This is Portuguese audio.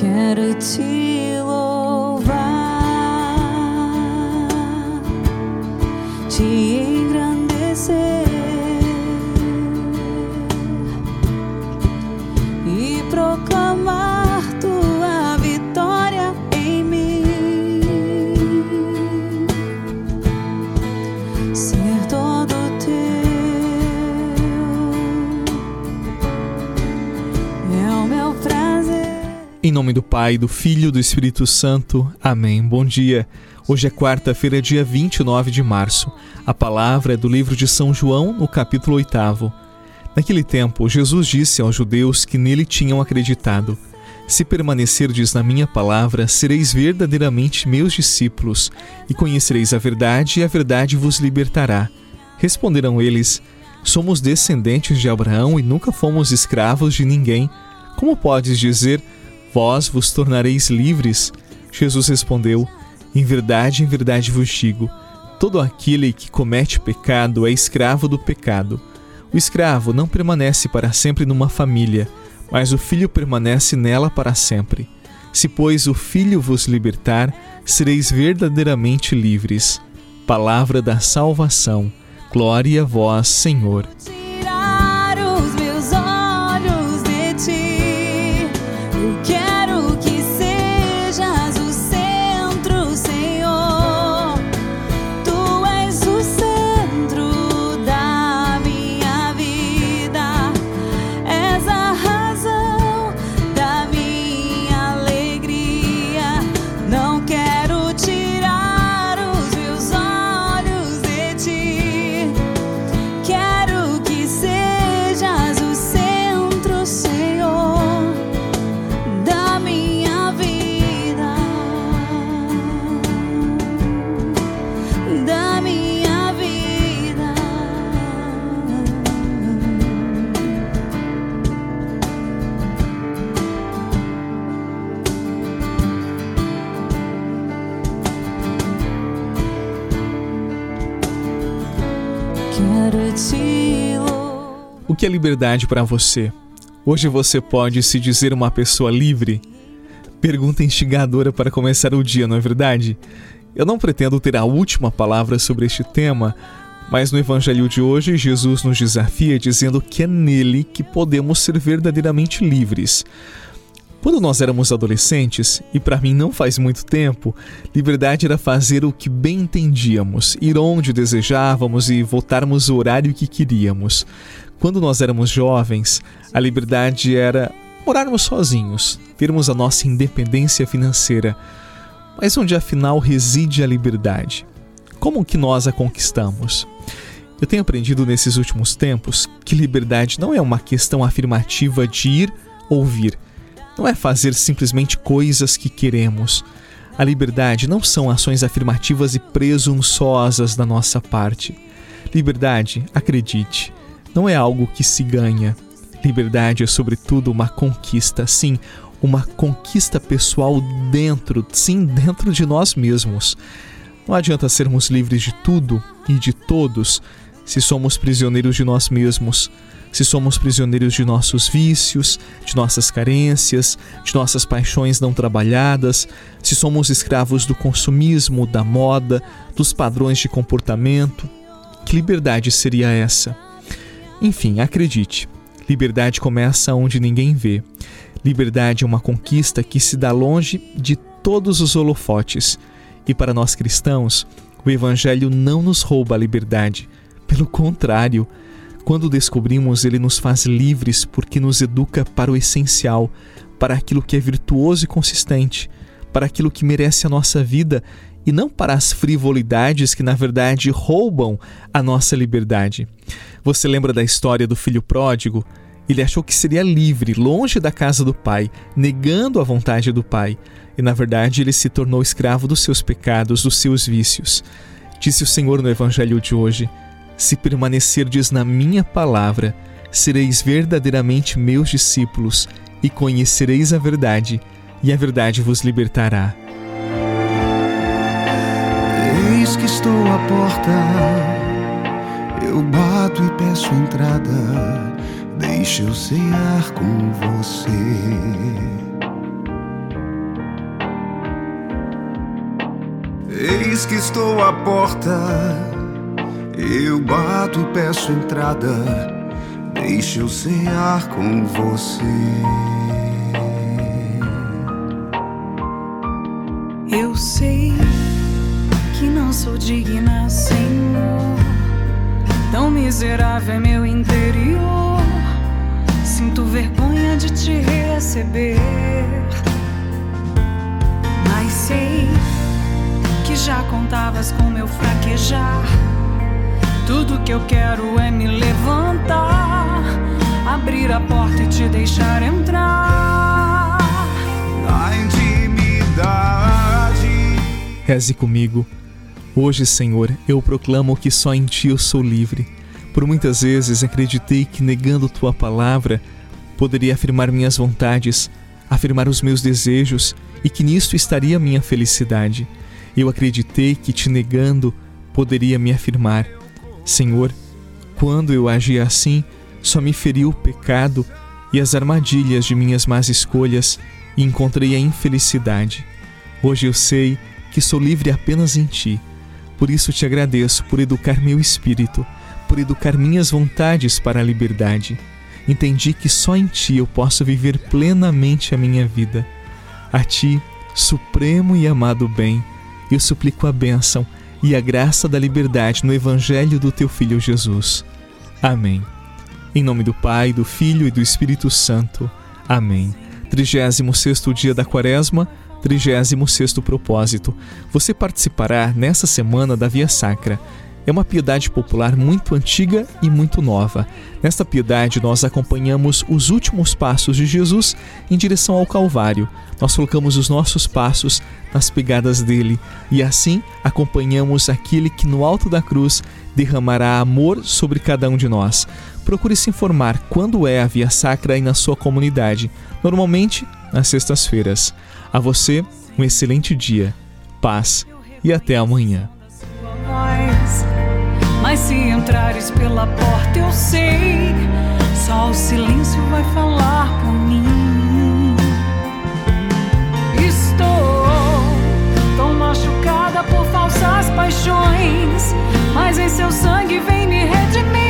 Quero te louvar, te engrandecer e proclamar Em nome do Pai, do Filho e do Espírito Santo. Amém. Bom dia. Hoje é quarta-feira, dia 29 de março. A palavra é do livro de São João, no capítulo 8. Naquele tempo, Jesus disse aos judeus que nele tinham acreditado: Se permanecerdes na minha palavra, sereis verdadeiramente meus discípulos, e conhecereis a verdade, e a verdade vos libertará. Responderam eles: Somos descendentes de Abraão e nunca fomos escravos de ninguém. Como podes dizer: Vós vos tornareis livres? Jesus respondeu: Em verdade, em verdade vos digo: todo aquele que comete pecado é escravo do pecado. O escravo não permanece para sempre numa família, mas o filho permanece nela para sempre. Se, pois, o filho vos libertar, sereis verdadeiramente livres. Palavra da salvação. Glória a vós, Senhor. O que é liberdade para você? Hoje você pode se dizer uma pessoa livre? Pergunta instigadora para começar o dia, não é verdade? Eu não pretendo ter a última palavra sobre este tema, mas no Evangelho de hoje, Jesus nos desafia dizendo que é nele que podemos ser verdadeiramente livres. Quando nós éramos adolescentes, e para mim não faz muito tempo, liberdade era fazer o que bem entendíamos, ir onde desejávamos e voltarmos o horário que queríamos. Quando nós éramos jovens, a liberdade era morarmos sozinhos, termos a nossa independência financeira. Mas onde afinal reside a liberdade? Como que nós a conquistamos? Eu tenho aprendido nesses últimos tempos que liberdade não é uma questão afirmativa de ir ou vir não é fazer simplesmente coisas que queremos. A liberdade não são ações afirmativas e presunçosas da nossa parte. Liberdade, acredite, não é algo que se ganha. Liberdade é, sobretudo, uma conquista, sim, uma conquista pessoal dentro, sim, dentro de nós mesmos. Não adianta sermos livres de tudo e de todos se somos prisioneiros de nós mesmos se somos prisioneiros de nossos vícios, de nossas carências, de nossas paixões não trabalhadas, se somos escravos do consumismo, da moda, dos padrões de comportamento. Que liberdade seria essa? Enfim, acredite, liberdade começa onde ninguém vê. Liberdade é uma conquista que se dá longe de todos os holofotes. E para nós cristãos, o Evangelho não nos rouba a liberdade. Pelo contrário, quando descobrimos, ele nos faz livres porque nos educa para o essencial, para aquilo que é virtuoso e consistente, para aquilo que merece a nossa vida e não para as frivolidades que na verdade roubam a nossa liberdade. Você lembra da história do filho pródigo? Ele achou que seria livre, longe da casa do pai, negando a vontade do pai, e na verdade ele se tornou escravo dos seus pecados, dos seus vícios. Disse o Senhor no evangelho de hoje: se permanecerdes na minha palavra, sereis verdadeiramente meus discípulos e conhecereis a verdade, e a verdade vos libertará. Eis que estou à porta, eu bato e peço entrada, Deixe eu cear com você. Eis que estou à porta eu bato e peço entrada. Deixa eu cear com você. Eu sei que não sou digna, Senhor. Tão miserável é meu interior. Sinto vergonha de te receber. Mas sei que já contavas com meu fraquejar. Tudo que eu quero é me levantar, abrir a porta e te deixar entrar. Na intimidade. Reze comigo. Hoje, Senhor, eu proclamo que só em Ti eu sou livre. Por muitas vezes acreditei que negando Tua palavra poderia afirmar minhas vontades, afirmar os meus desejos e que nisto estaria minha felicidade. Eu acreditei que te negando poderia me afirmar. Senhor, quando eu agi assim, só me feriu o pecado e as armadilhas de minhas más escolhas e encontrei a infelicidade. Hoje eu sei que sou livre apenas em Ti. Por isso te agradeço por educar meu espírito, por educar minhas vontades para a liberdade. Entendi que só em Ti eu posso viver plenamente a minha vida. A Ti, supremo e amado bem, eu suplico a bênção e a graça da liberdade no Evangelho do Teu Filho Jesus. Amém. Em nome do Pai, do Filho e do Espírito Santo. Amém. 36 dia da Quaresma, 36 propósito. Você participará nessa semana da Via Sacra. É uma piedade popular muito antiga e muito nova. Nesta piedade, nós acompanhamos os últimos passos de Jesus em direção ao Calvário. Nós colocamos os nossos passos nas pegadas dele e assim acompanhamos aquele que no alto da cruz derramará amor sobre cada um de nós. Procure se informar quando é a Via Sacra aí na sua comunidade, normalmente nas sextas-feiras. A você, um excelente dia, paz e até amanhã. Mas se entrares pela porta, eu sei, só o silêncio vai falar por mim. Estou tão machucada por falsas paixões, mas em seu sangue vem me redimir,